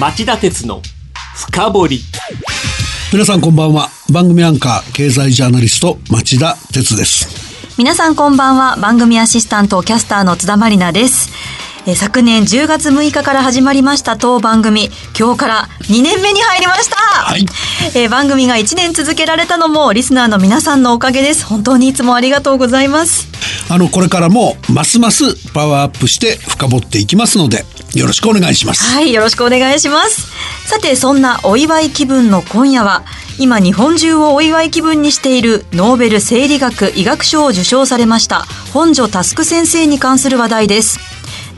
町田鉄の深掘り。皆さんこんばんは。番組アンカー経済ジャーナリスト町田鉄です。皆さんこんばんは。番組アシスタントキャスターの津田まりなです。え昨年10月6日から始まりました当番組。今日から2年目に入りました、はい。えー番組が1年続けられたのもリスナーの皆さんのおかげです。本当にいつもありがとうございます。あのこれからもますますパワーアップして深掘っていきますのでよろしくお願いします。はいよろしくお願いします。さてそんなお祝い気分の今夜は今日本中をお祝い気分にしているノーベル生理学医学賞を受賞されました本庶佑先生に関する話題です。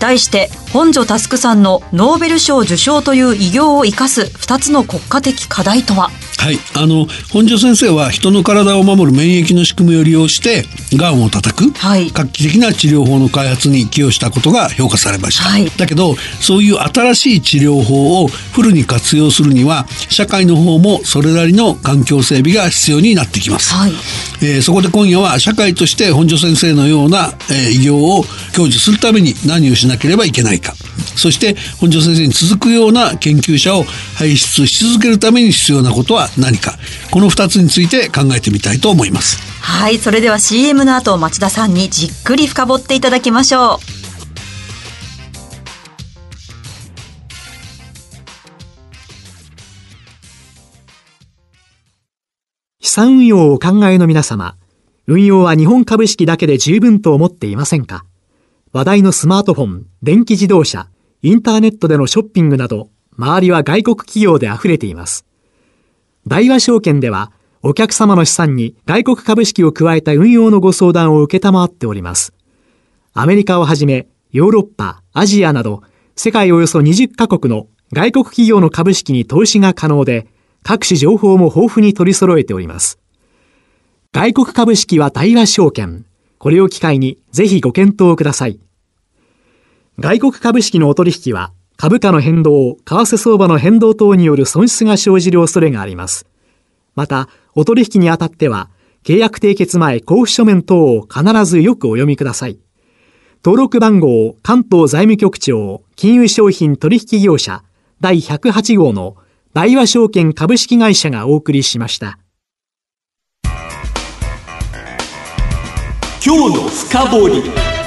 題して本庶佑さんのノーベル賞受賞という偉業を生かす2つの国家的課題とは？はい、あの本庶先生は人の体を守る免疫の仕組みを利用してがんを叩く、はい。画期的な治療法の開発に寄与したことが評価されました、はい。だけどそういう新しい治療法をフルに活用するには社会の方もそれなりの環境整備が必要になってきます、はい。えーそこで今夜は社会として本庶先生のような、えー偉業を享受するために何をしなければいけないかそして本庶先生に続くような研究者を輩出し続けるために必要なことは何か？この2つについて考えてみたいと思います。はいそれでは CM の後町田さんにじっくり深掘っていただきましょう。資産運用をお考えの皆様、運用は日本株式だけで十分と思っていませんか？話題のスマートフォン、電気自動車、インターネットでのショッピングなど、周りは外国企業で溢れています。大和証券では、お客様の資産に外国株式を加えた運用のご相談を受けたまわっております。アメリカをはじめ、ヨーロッパ、アジアなど、世界およそ20カ国の外国企業の株式に投資が可能で、各種情報も豊富に取り揃えております。外国株式は大和証券。これを機会にぜひご検討ください。外国株式のお取引は、株価の変動、為替相場の変動等による損失が生じる恐れがあります。また、お取引にあたっては、契約締結前交付書面等を必ずよくお読みください。登録番号関東財務局長金融商品取引業者第108号の大和証券株式会社がお送りしました。今日の深掘り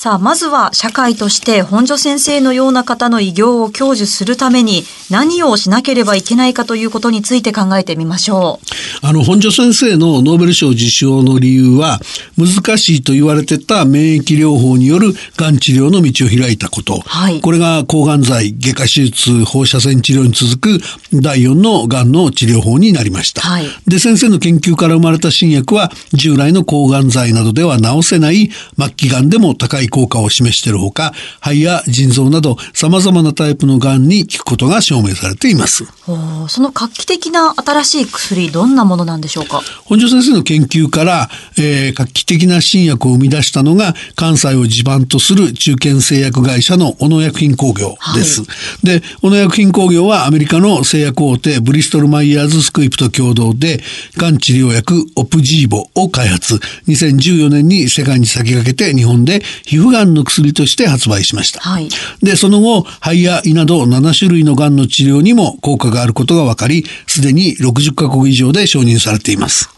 さあ、まずは社会として本庶先生のような方の偉業を享受するために何をしなければいけないかということについて考えてみましょう。あの本庶先生のノーベル賞受賞の理由は難しいと言われてた免疫療法によるがん治療の道を開いたこと、はい。これが抗がん剤外科手術放射線治療に続く第4のがんの治療法になりました、はい。で先生の研究から生まれた新薬は従来の抗がん剤などでは治せない末期がんでも高い効果を示しているほか肺や腎臓など様々なタイプのがんに効くことが証明されていますその画期的な新しい薬、どんなものなんでしょうか？本庶先生の研究から、えー画期的な新薬を生み出したのが関西を地盤とする中堅製薬会社の小野薬品工業です。で、小野薬品工業はアメリカの製薬大手ブリストルマイヤーズスクイプと共同で、がん治療薬オプジーボを開発。2014年に世界に先駆けて日本で皮膚がんの薬として発売しました。はいで、その後、肺や胃など7種類のがんの治療にも効果があることが分かり、すでに60カ国以上で承認されています。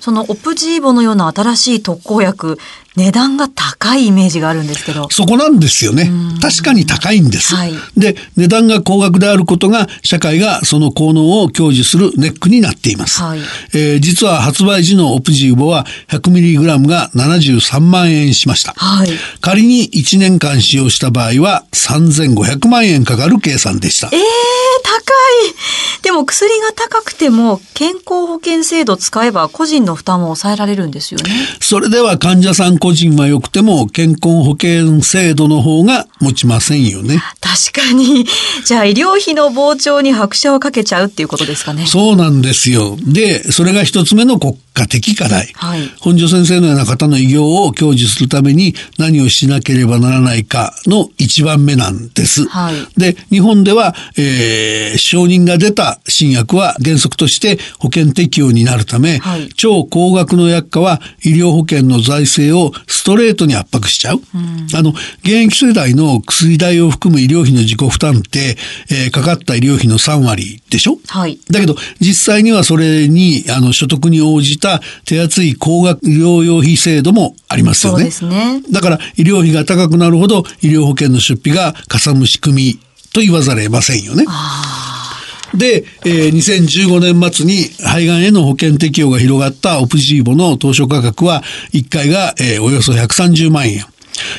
そのオプジーボのような新しい特効薬、値段が高いイメージがあるんですけど。そこなんですよね。確かに高いんです。はいで、値段が高額であることが、社会がその効能を享受するネックになっています。はいえー実は発売時のオプジーボは 100mg が73万円しました。はい。仮に1年間使用した場合は3500万円かかる計算でした。えー、高いでも薬が高くても健康保険制度使えば個人の負担も抑えられるんですよね。それでは患者さん個人は良くても健康保険制度の方が持ちませんよね。確かに。じゃあ医療費の膨張に拍車をかけちゃうっていうことですかね。そうなんですよ。で、それが一つ目の国家的課題。はい本庄先生のような方の偉業を享受するために何をしなければならないかの一番目なんです。はいで、日本では、えー承認が出た新薬は原則として保険適用になるため、はい超高額の薬価は医療保険の財政ををストレートに圧迫しちゃう。あの、現役世代の薬代を含む医療費の自己負担って、えーかかった医療費の3割でしょ？はい。だけど、実際にはそれに、あの、所得に応じた手厚い高額療養費制度もありますよね。そうですね。だから、医療費が高くなるほど、医療保険の出費がかさむ仕組みと言わざるを得ませんよね。で、えー2015年末に肺がんへの保険適用が広がったオプジーボの当初価格は1回が、えーおよそ130万円。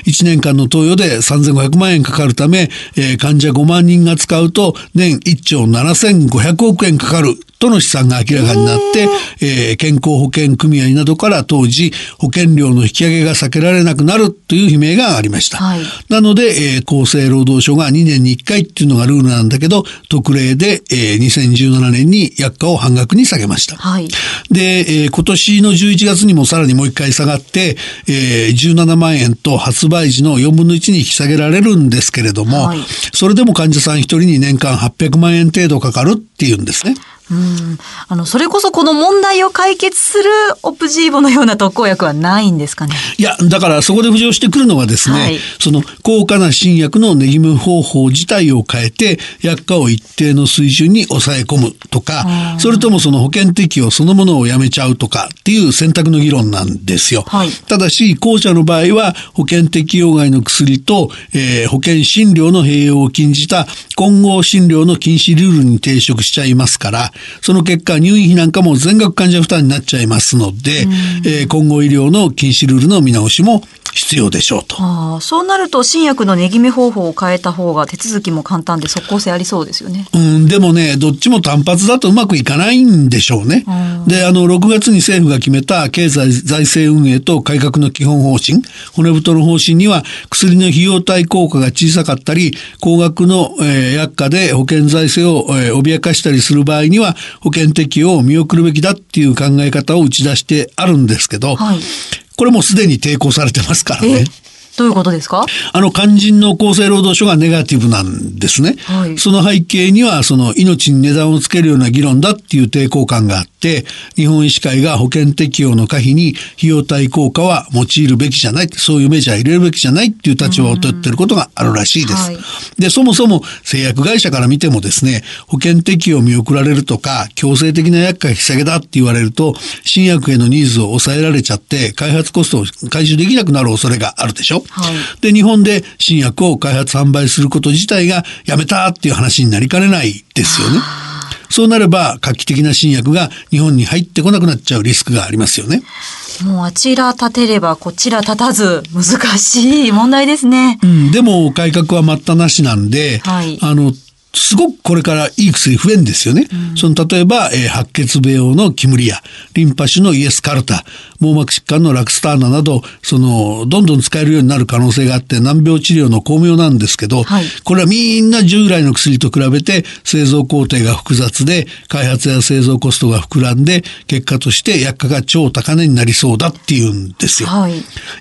1年間の投与で3500万円かかるため、えー患者5万人が使うと年1兆7500億円かかるとの試算が明らかになって、えー健康保険組合などから当時保険料の引き上げが避けられなくなるという悲鳴がありました。はいなので、えー厚生労働省が2年に1回っていうのがルールなんだけど、特例で、えー2017年に薬価を半額に下げました。はい。で、えー今年の11月にもさらにもう一回下がって、えー17万円と発売時の4分の1に引き下げられるんですけれども、はいそれでも患者さん一人に年間800万円程度かかるっていうんですね。うん。あの、それこそこの問題を解決するオプジーボのような特効薬はないんですかね？いや、だからそこで浮上してくるのがですね、はいその高価な新薬の値決め方法自体を変えて、薬価を一定の水準に抑え込むとか、それともその保険適用そのものをやめちゃうとかっていう選択の議論なんですよ。はいただし、後者の場合は保険適用外の薬と、えー保険診療の併用を禁じた混合診療の禁止ルールに抵触しちゃいますから、その結果入院費なんかも全額患者負担になっちゃいますので、えー混合医療の禁止ルールの見直しも必要でしょうと。ああ、そうなると新薬の値決め方法を変えた方が手続きも簡単で即効性ありそうですよね。うん、でもね、どっちも単発だとうまくいかないんでしょうね。で、あの、6月に政府が決めた経済財政運営と改革の基本方針、骨太の方針には、薬の費用対効果が小さかったり、高額の、えー薬価で保険財政を、えー脅かしたりする場合には、保険適用を見送るべきだっていう考え方を打ち出してあるんですけど、はいこれもすでに抵抗されてますからね。どういうことですか？あの、肝心の厚生労働省がネガティブなんですね。はいその背景には、その命に値段をつけるような議論だっていう抵抗感があって、日本医師会が保険適用の可否に費用対効果は用いるべきじゃない、そういうメジャー入れるべきじゃないっていう立場を取ってることがあるらしいです。はいで、そもそも製薬会社から見てもですね、保険適用を見送られるとか、強制的な薬価引き下げだって言われると、新薬へのニーズを抑えられちゃって、開発コストを回収できなくなる恐れがあるでしょ。はいで、日本で新薬を開発販売すること自体がやめたっていう話になりかねないですよね。そうなれば画期的な新薬が日本に入ってこなくなっちゃうリスクがありますよね。もうあちら立てればこちら立たず難しい問題ですね。うん、でも改革は待ったなしなんで、はいあの、すごくこれからいい薬増えんですよね。その例えば、えー白血病のキムリア、リンパ腫のイエスカルタ、網膜疾患のラクスターナなど、その、どんどん使えるようになる可能性があって、難病治療の巧妙なんですけど、はいこれはみんな従来の薬と比べて製造工程が複雑で、開発や製造コストが膨らんで、結果として薬価が超高値になりそうだっていうんですよ。はい。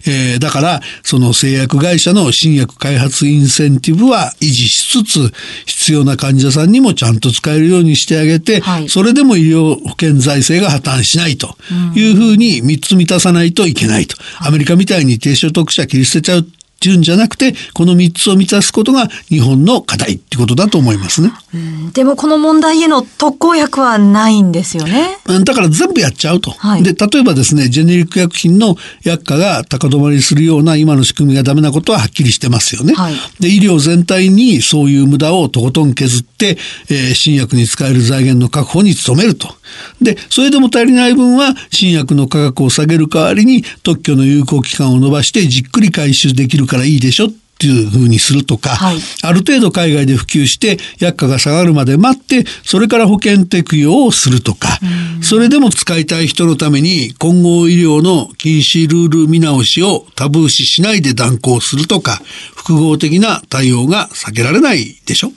えーだから、その製薬会社の新薬開発インセンティブは維持しつつ、必要な患者さんにもちゃんと使えるようにしてあげて、はい。それでも医療保険財政が破綻しないというふうに3つ満たさないといけないと。アメリカみたいに低所得者切り捨てちゃうっていうんじゃなくて、この3つを満たすことが日本の課題ってことだと思いますね。うんでもこの問題への特効薬はないんですよね。うんだから全部やっちゃうと。はいで、例えばですね、ジェネリック薬品の薬価が高止まりするような今の仕組みがダメなことははっきりしてますよね。はいで、医療全体にそういう無駄をとことん削って、えー新薬に使える財源の確保に努めると。で、それでも足りない分は新薬の価格を下げる代わりに特許の有効期間を延ばしてじっくり回収できるからいいでしょっていう風にするとか、はい。ある程度海外で普及して薬価が下がるまで待ってそれから保険適用をするとか、それでも使いたい人のために混合医療の禁止ルール見直しをタブー視しないで断行するとか複合的な対応が避けられないでしょ。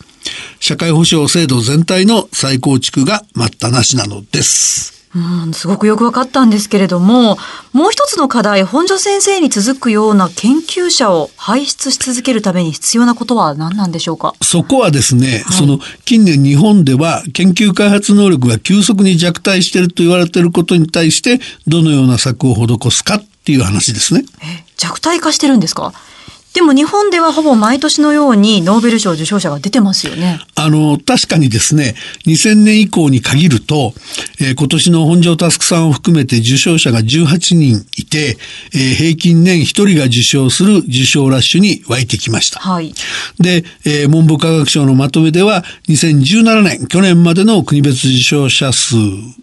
社会保障制度全体の再構築が待ったなしなのです。うん、すごくよくわかったんですけれども、もう一つの課題、本庶先生に続くような研究者を輩出し続けるために必要なことは何なんでしょうか？そこはですね、はい。その近年日本では研究開発能力が急速に弱体していると言われていることに対してどのような策を施すかっていう話ですね。弱体化してるんですか？でも日本ではほぼ毎年のようにノーベル賞受賞者が出てますよね。あの、確かにですね、2000年以降に限ると、えー、今年の本庄佑さんを含めて受賞者が18人いて、えー、平均年1人が受賞する受賞ラッシュに湧いてきました。はい。で、えー、文部科学省のまとめでは、2017年、去年までの国別受賞者数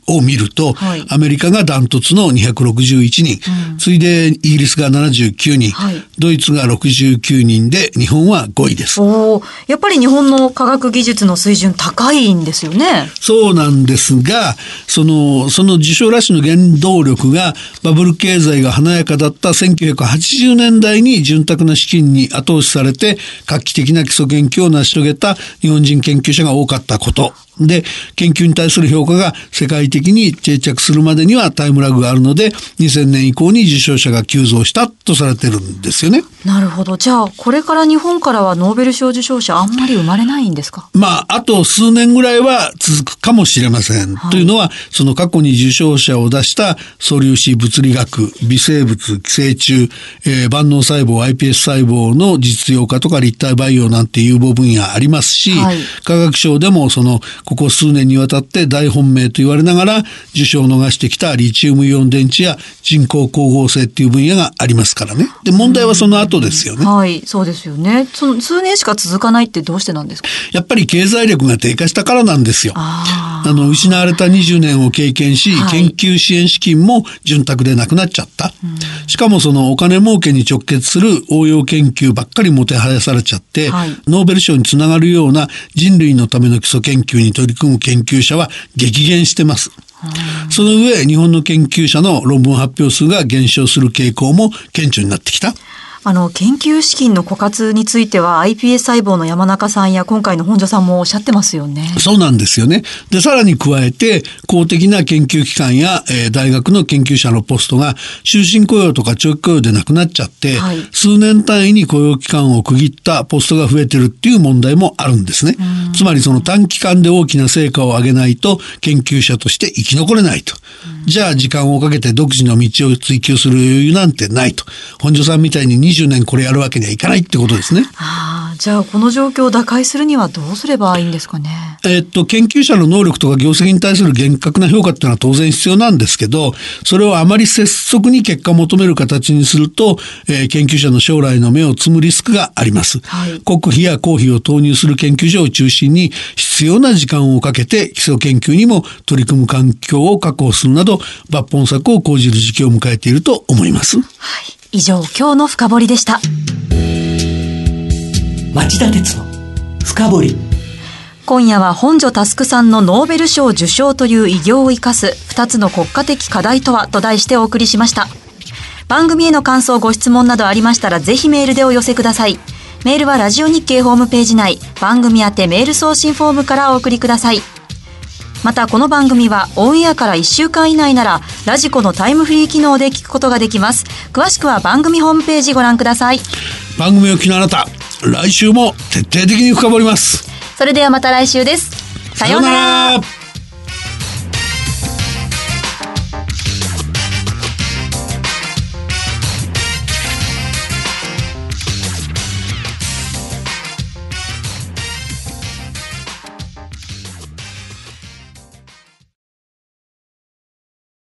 を見ると、はい、アメリカがダントツの261人、うん、次いでイギリスが79人、はい、ドイツが60 19人で日本は5位です。おやっぱり日本の科学技術の水準高いんですよね。そうなんですが、その、その受賞ラッシュの原動力がバブル経済が華やかだった1980年代に潤沢な資金に後押しされて画期的な基礎研究を成し遂げた日本人研究者が多かったことで、研究に対する評価が世界的に定着するまでにはタイムラグがあるので、2000年以降に受賞者が急増したとされてるんですよね。なるほど。じゃあ、これから日本からはノーベル賞受賞者あんまり生まれないんですか？まあ、あと数年ぐらいは続くかもしれません。はい、というのは、その過去に受賞者を出した素粒子物理学、微生物、寄生虫、えー、万能細胞、iPS 細胞の実用化とか立体培養なんて有望分野ありますし、はい、科学賞でもそのここ数年にわたって大本命と言われながら受賞を逃してきたリチウムイオン電池や人工光合成っていう分野がありますからね。で、問題はその後ですよね。はい、そうですよね。その数年しか続かないってどうしてなんですか？やっぱり経済力が低下したからなんですよ。あの、失われた20年を経験し、はい、研究支援資金も潤沢でなくなっちゃった。しかもそのお金儲けに直結する応用研究ばっかりもてはやされちゃって、はい、ノーベル賞につながるような人類のための基礎研究に取り組む研究者は激減してます。その上、日本の研究者の論文発表数が減少する傾向も顕著になってきた。あの、研究資金の枯渇については iPS 細胞の山中さんや今回の本庶さんもおっしゃってますよね。そうなんですよね。で、さらに加えて、公的な研究機関や、えー、大学の研究者のポストが終身雇用とか長期雇用でなくなっちゃって、はい、数年単位に雇用期間を区切ったポストが増えてるっていう問題もあるんですね。つまりその短期間で大きな成果を上げないと研究者として生き残れないと。じゃあ時間をかけて独自の道を追求する余裕なんてないと。本庶さんみたいに20年これやるわけにはいかないってことですね。じゃあこの状況を打開するにはどうすればいいんですかね？えっと、研究者の能力とか業績に対する厳格な評価っていうのは当然必要なんですけど、それをあまり拙速に結果を求める形にすると、えー、研究者の将来の目を摘むリスクがあります。はい、国費や公費を投入する研究所を中心に必要な時間をかけて基礎研究にも取り組む環境を確保するなど抜本策を講じる時期を迎えていると思います。はい以上今日の深掘りでした。町田鉄の深掘り。今夜は本庶佑さんのノーベル賞受賞という偉業を生かす2つの国家的課題とはと題してお送りしました。番組への感想ご質問などありましたらぜひメールでお寄せください。メールはラジオ日経ホームページ内番組宛てメール送信フォームからお送りくださいまたこの番組はオンエアから1週間以内ならラジコのタイムフリー機能で聞くことができます。詳しくは番組ホームページご覧ください。番組を聞きのあなた来週も徹底的に深掘ります。それではまた来週です。さようなら